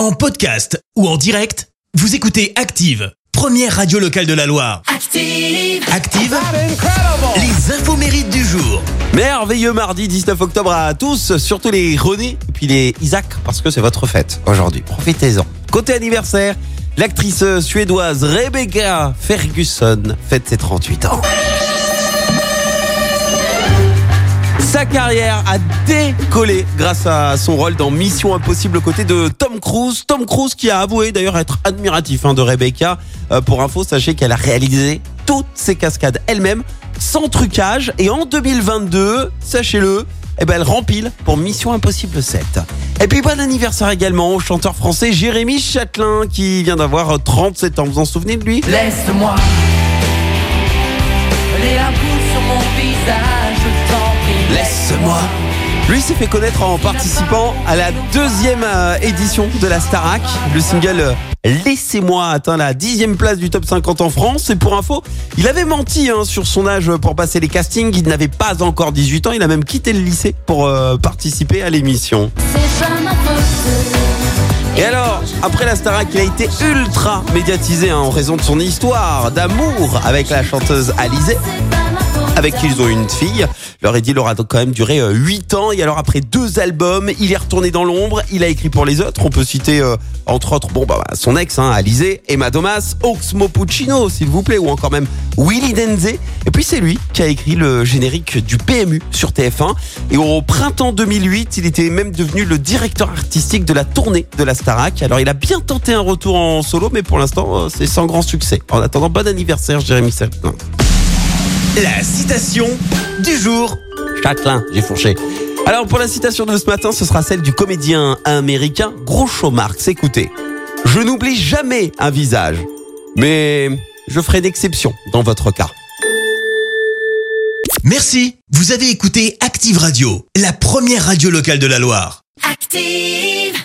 En podcast ou en direct, vous écoutez Active, première radio locale de la Loire. Active. Active, les infos mérites du jour. Merveilleux mardi 19 octobre à tous, surtout les René et puis les Isaac, parce que c'est votre fête aujourd'hui. Profitez-en. Côté anniversaire, l'actrice suédoise Rebecca Ferguson fête ses 38 ans. Sa carrière a décollé grâce à son rôle dans Mission Impossible aux côtés de Tom Cruise. Tom Cruise qui a avoué d'ailleurs être admiratif hein, de Rebecca. Euh, pour info, sachez qu'elle a réalisé toutes ses cascades elle-même, sans trucage. Et en 2022, sachez-le, eh ben, elle rempile pour Mission Impossible 7. Et puis bon anniversaire également au chanteur français Jérémy Châtelain qui vient d'avoir 37 ans. Vous en souvenez de lui? Laisse-moi les sur mon visage, Lui s'est fait connaître en participant à la deuxième euh, édition de la Starac. Le single euh, Laissez-moi atteint la dixième place du top 50 en France. Et pour info, il avait menti hein, sur son âge pour passer les castings. Il n'avait pas encore 18 ans. Il a même quitté le lycée pour euh, participer à l'émission. Et alors, après la Starac, il a été ultra médiatisé hein, en raison de son histoire d'amour avec la chanteuse Alizée avec qui ils ont une fille. Leur idylle aura donc quand même duré 8 ans. Et alors après deux albums, il est retourné dans l'ombre. Il a écrit pour les autres. On peut citer euh, entre autres bon bah, son ex, hein, Alizé, Emma Domas, Oxmo Puccino, s'il vous plaît, ou encore même Willy Denze. Et puis c'est lui qui a écrit le générique du PMU sur TF1. Et au printemps 2008, il était même devenu le directeur artistique de la tournée de la Starac. Alors il a bien tenté un retour en solo, mais pour l'instant euh, c'est sans grand succès. En attendant, bon anniversaire, Jérémy Sertin. La citation du jour. Châtelain, j'ai fourché. Alors pour la citation de ce matin, ce sera celle du comédien américain Groucho Marx. Écoutez, je n'oublie jamais un visage, mais je ferai d'exception dans votre cas. Merci, vous avez écouté Active Radio, la première radio locale de la Loire. Active.